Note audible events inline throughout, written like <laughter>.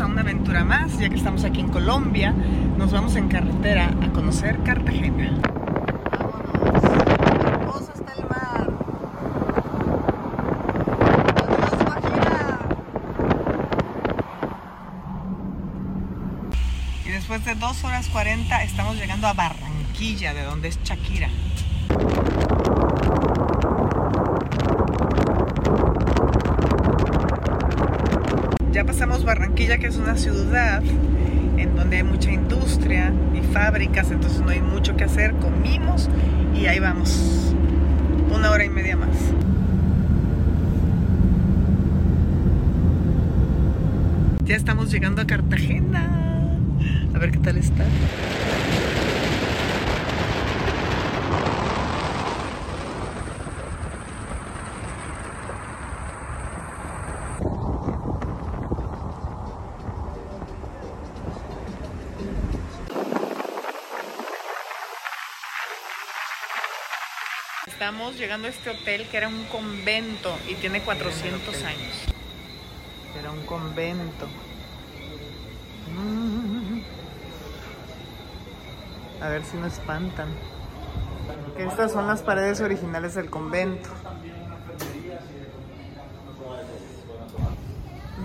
a una aventura más, ya que estamos aquí en Colombia. Nos vamos en carretera a conocer Cartagena. Y después de 2 horas 40 estamos llegando a Barranquilla, de donde es Shakira. Ya pasamos Barranquilla, que es una ciudad en donde hay mucha industria y fábricas, entonces no hay mucho que hacer. Comimos y ahí vamos. Una hora y media más. Ya estamos llegando a Cartagena. A ver qué tal está. Estamos llegando a este hotel que era un convento y tiene 400 años. Era un convento. Mm. A ver si no espantan. Estas son las paredes originales del convento.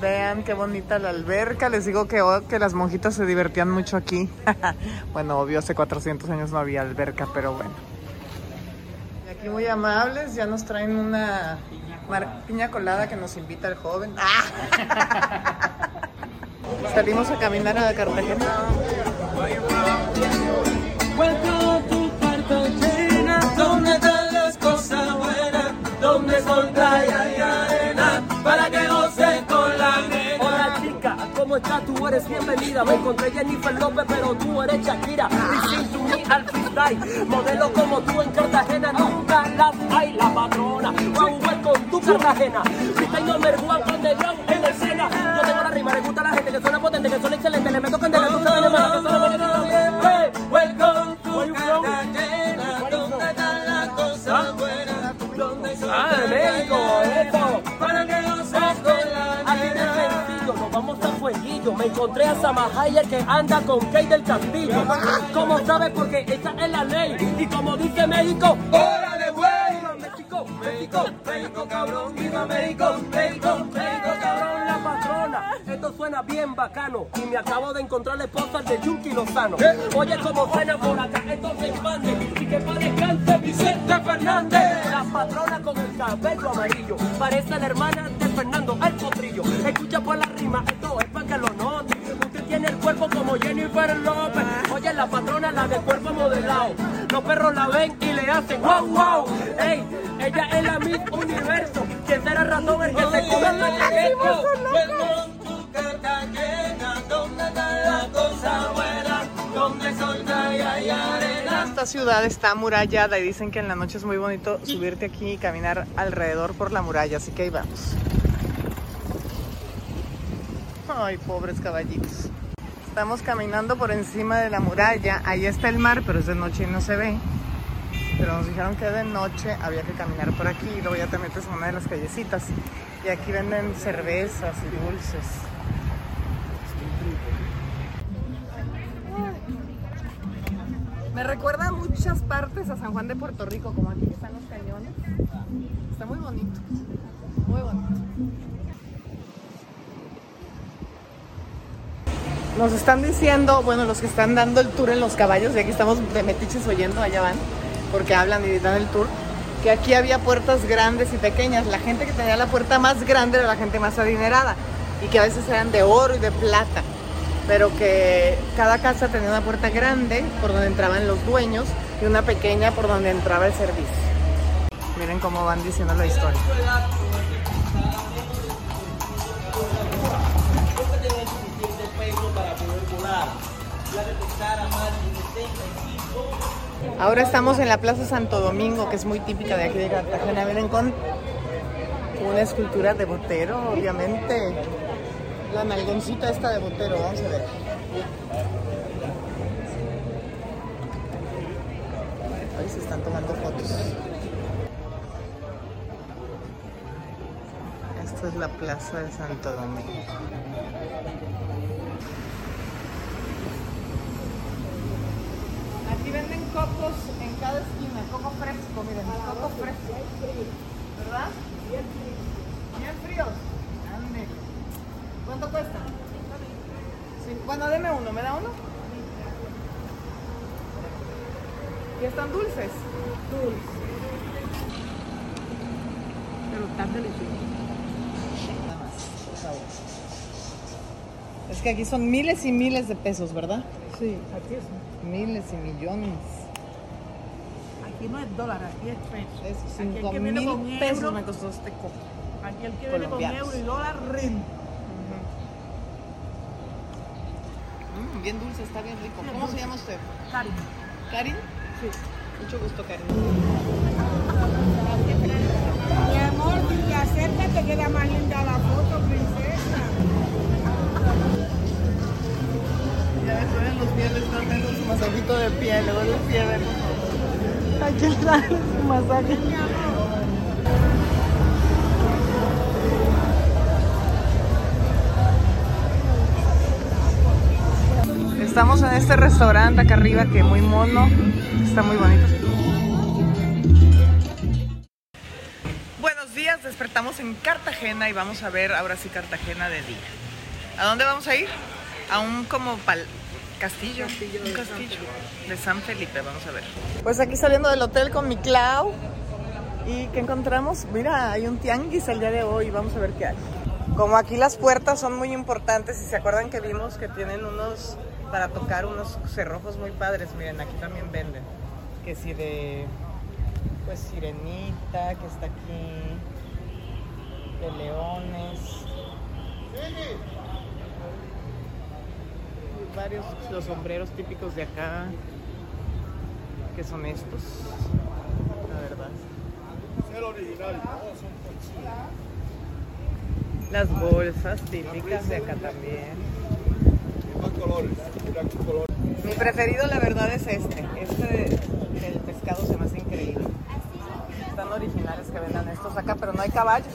Vean qué bonita la alberca. Les digo que, oh, que las monjitas se divertían mucho aquí. <laughs> bueno, obvio, hace 400 años no había alberca, pero bueno. Y aquí muy amables, ya nos traen una piña colada que nos invita el joven. <laughs> ¡Ah! Salimos a caminar a Cartagena. Welcome to Cartagena, donde están las cosas buenas, donde son playa y arena, para que goces con la nena. Hola chica, ¿cómo estás? Tú eres bienvenida. Me encontré Jennifer López, pero tú eres Shakira. Al freestyle. Modelo como tú en Cartagena, nunca las hay. La patrona, wow, welcome to Cartagena. Freestyle number one, underground en la escena. Yo tengo la rima, le gusta a la gente que suena potente, que suena excelente. Encontré a Sama Hayek que anda con Kate del Castillo. ¿Cómo sabes? Porque esta es la ley. Y como dice México, ¡órale, güey! México, México, México, cabrón, viva México, México, México, cabrón, la patrona. Esto suena bien bacano y me acabo de encontrar la esposa de Yunki Lozano. Oye, como suena por acá, esto se expande. Y que para descanse Vicente Fernández. La patrona con el cabello amarillo, parece la hermana de Fernando el Potrillo. Escucha por la rima, esto es para que lo note. Jennifer López. Oye, la patrona, la de cuerpo modelado. Los perros la ven y le hacen wow, wow. Ey, ella es la Miss Universo. ¿Quién será razón el que se come el Esta ciudad está amurallada y dicen que en la noche es muy bonito subirte aquí y caminar alrededor por la muralla, así que ahí vamos. Ay, pobres caballitos. Estamos caminando por encima de la muralla. Ahí está el mar, pero es de noche y no se ve. Pero nos dijeron que de noche había que caminar por aquí y luego ya te metes en una de las callecitas. Y aquí venden cervezas y dulces. Me recuerda muchas partes a San Juan de Puerto Rico, como aquí están los cañones. Está muy bonito, muy bonito. Nos están diciendo, bueno, los que están dando el tour en los caballos, y aquí estamos de metiches oyendo, allá van, porque hablan y dan el tour, que aquí había puertas grandes y pequeñas. La gente que tenía la puerta más grande era la gente más adinerada, y que a veces eran de oro y de plata pero que cada casa tenía una puerta grande por donde entraban los dueños y una pequeña por donde entraba el servicio. Miren cómo van diciendo la historia. Ahora estamos en la Plaza Santo Domingo, que es muy típica de aquí de Cartagena. Vienen con una escultura de Botero, obviamente. La nalgoncita esta de Botero, vamos a ver. Ahí se están tomando fotos. Esta es la plaza de Santo Domingo. Venden cocos en cada esquina, coco fresco, miren, coco fresco. ¿Verdad? Bien fríos. Ande. ¿Cuánto cuesta? Bueno, deme uno, ¿me da uno? ¿Y están dulces? Pero están deliciosos. Es que aquí son miles y miles de pesos, ¿verdad? Sí, aquí es. Miles y millones. Aquí no es dólar, aquí es peso. Es Aquí el que viene mil con pesos euro, me costó este coco. Aquí el que viene con euro y dólar rinde. Mm, bien dulce, está bien rico. ¿Cómo se llama usted? Cari. ¿Karin? Sí. Mucho gusto, Karin. <laughs> Mi amor, si te acercas te queda más linda la foto, de pie, luego de pie, ven, por favor. Aquí le <laughs> dan su masaje. Estamos en este restaurante acá arriba que muy mono, está muy bonito. Buenos días, despertamos en Cartagena y vamos a ver ahora sí Cartagena de día. ¿A dónde vamos a ir? A un como pal- castillo, un castillo de San Felipe, vamos a ver. Pues aquí saliendo del hotel con mi Clau y ¿qué encontramos? Mira, hay un tianguis el día de hoy, vamos a ver qué hay. Como aquí las puertas son muy importantes y se acuerdan que vimos que tienen unos para tocar unos cerrojos muy padres, miren, aquí también venden. Que si de pues sirenita que está aquí, de leones. Varios los sombreros típicos de acá que son estos la verdad. Las bolsas típicas de acá también. Mi preferido la verdad es este. Este del pescado se me hace increíble. Están originales que vendan estos acá pero no hay caballos.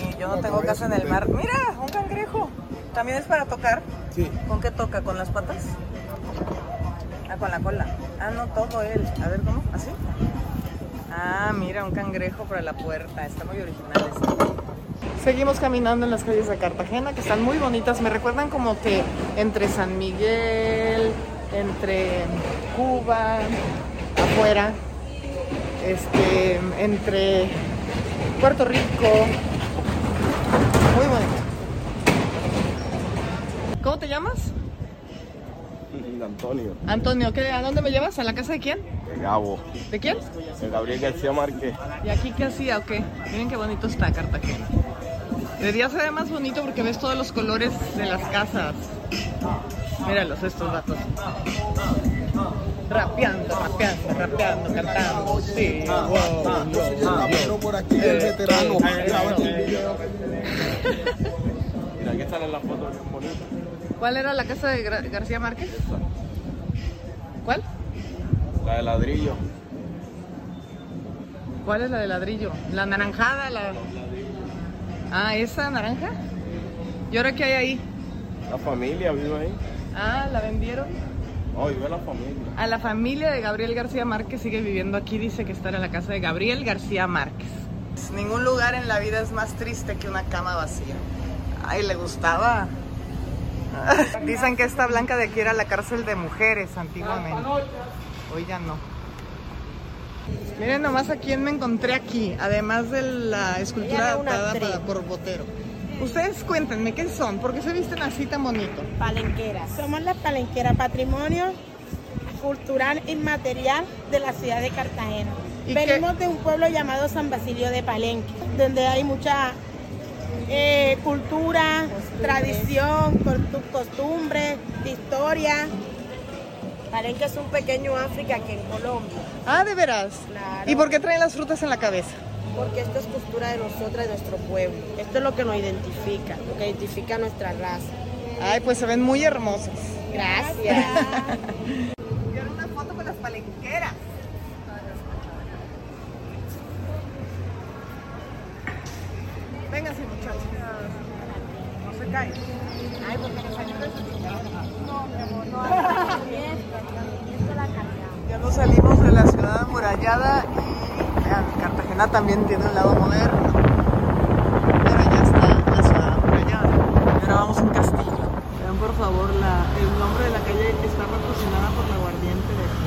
Y yo no tengo casa en el mar. mira un cangrejo también es para tocar Sí. ¿Con qué toca? ¿Con las patas? Ah, con la cola. Ah, no, todo él. A ver, ¿cómo? ¿Así? Ah, mira, un cangrejo para la puerta. Está muy original este. Seguimos caminando en las calles de Cartagena, que están muy bonitas. Me recuerdan como que entre San Miguel, entre Cuba, afuera, este, entre Puerto Rico. Muy bonito. ¿Cómo te llamas? Antonio, Antonio, ¿qué, ¿a dónde me llevas? ¿A la casa de quién? de Gabo, ¿De quién? de Gabriel García Márquez. ¿Y aquí qué hacía o qué? Miren qué bonito está Cartagena. Debería ser más bonito porque ves todos los colores de las casas. Míralos, estos vatos. Rapeando, rapeando, rapeando, cantando. Sí, wow, por aquí el veterano. <laughs> Mira, aquí salen las fotos bien bonitas. ¿Cuál era la casa de Gra- García Márquez? ¿Cuál? La de ladrillo. ¿Cuál es la de ladrillo? La naranjada, la... Ah, ¿esa naranja? ¿Y ahora qué hay ahí? La familia vive ahí. Ah, la vendieron. Oh, vive la familia. A la familia de Gabriel García Márquez sigue viviendo aquí, dice que está en la casa de Gabriel García Márquez. Ningún lugar en la vida es más triste que una cama vacía. Ay, le gustaba. <laughs> Dicen que esta blanca de aquí era la cárcel de mujeres antiguamente. Hoy ya no. Miren nomás a quién me encontré aquí, además de la escultura adaptada para- por Botero. Ustedes cuéntenme, ¿qué son? ¿Por qué se visten así tan bonito? Palenqueras. Somos las palenqueras, patrimonio cultural inmaterial de la ciudad de Cartagena. ¿Y Venimos de un pueblo llamado San Basilio de Palenque, donde hay mucha eh, cultura, tradición, costu- costumbre, historia. Palenque es un pequeño África aquí en Colombia, Ah, de veras. Claro. ¿Y por qué traen las frutas en la cabeza? porque esto es cultura de nosotras, de nuestro pueblo. Esto es lo que nos identifica, lo que identifica a nuestra raza. Ay, pues se ven muy hermosas. Gracias. <laughs> Una foto con las palenqueras. Cae. Ay, porque nos. No, mi amor, no. Ya nos salimos de la ciudad amurallada y vean, Cartagena también tiene un lado moderno. Pero ya está la ciudad amurallada. Y ahora vamos a un castillo. Vean por favor la, el nombre de la calle que está patrocinada por la aguardiente de aquí.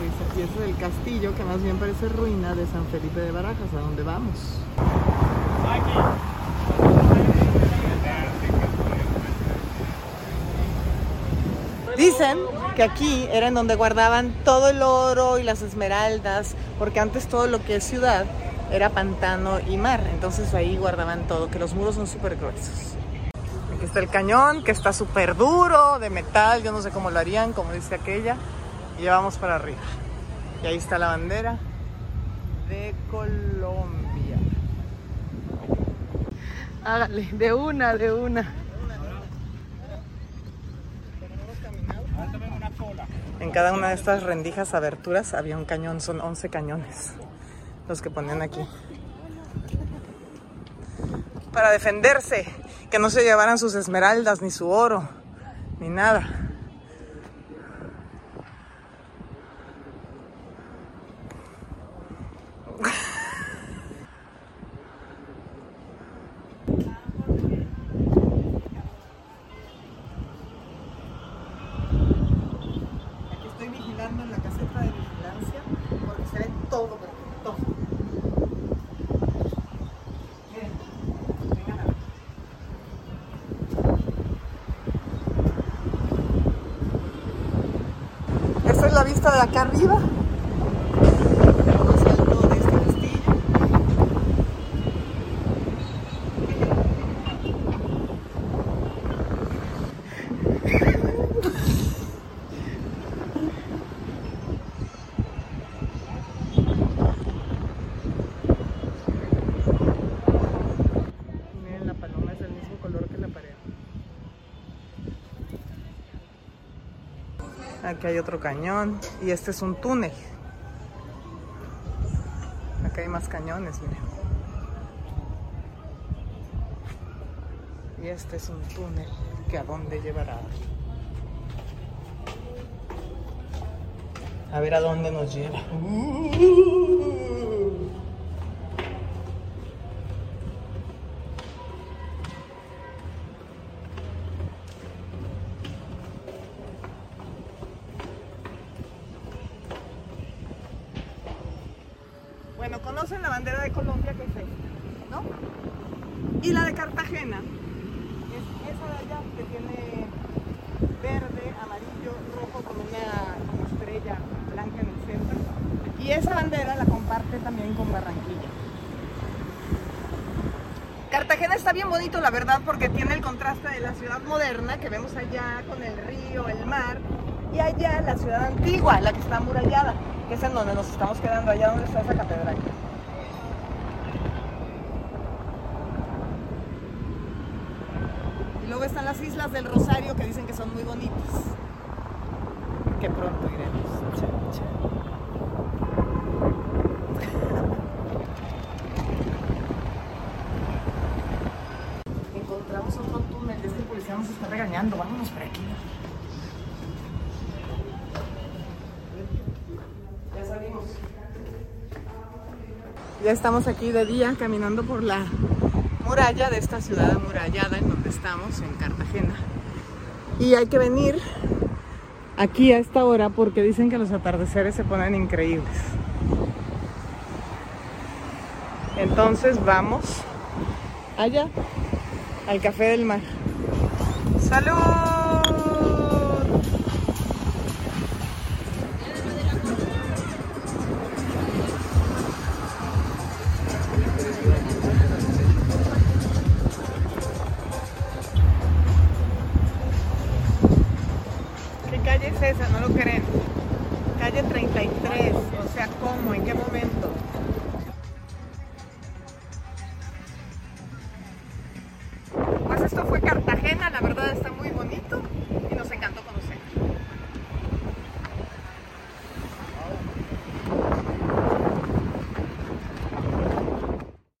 Risa. Y ese es el castillo que más bien parece ruina de San Felipe de Barajas, a donde vamos. Dicen que aquí era en donde guardaban todo el oro y las esmeraldas, porque antes todo lo que es ciudad era pantano y mar, entonces ahí guardaban todo, que los muros son súper gruesos. Aquí está el cañón, que está súper duro, de metal, yo no sé cómo lo harían, como dice aquella, y ya vamos para arriba. Y ahí está la bandera de Colombia. Hágale, de una, de una. En cada una de estas rendijas aberturas había un cañón, son 11 cañones los que ponen aquí. Para defenderse, que no se llevaran sus esmeraldas, ni su oro, ni nada. Aquí estoy la caseta de vigilancia porque se ve todo, pero todo. Miren, a ver. Esta es la vista de acá arriba. Lo más alto de este castillo. Miren, la paloma es del mismo color que la pared. Aquí hay otro cañón y este es un túnel. Acá hay más cañones, miren. Y este es un túnel que a dónde llevará. A ver a dónde nos lleva. Bueno, conocen la bandera de Colombia que es esta, ¿no? Y la de Cartagena es esa de allá que tiene verde, amarillo, rojo con una como estrella blanca en el centro. Y esa bandera la comparte también con Barranquilla. Cartagena está bien bonito, la verdad, porque tiene el contraste de la ciudad moderna que vemos allá con el río, el mar, y allá la ciudad antigua, la que está amurallada, que es en donde nos estamos quedando, allá donde está esa catedral. Y luego están las islas del Rosario que dicen que son muy bonitas. Que pronto iremos. Encontramos otro túnel. Este policía nos está regañando. Vámonos por aquí. Ya salimos. Ya estamos aquí de día caminando por la muralla de esta ciudad amurallada en donde estamos, en Cartagena. Y hay que venir aquí a esta hora porque dicen que los atardeceres se ponen increíbles. Entonces vamos allá, al Café del Mar. ¡Salud!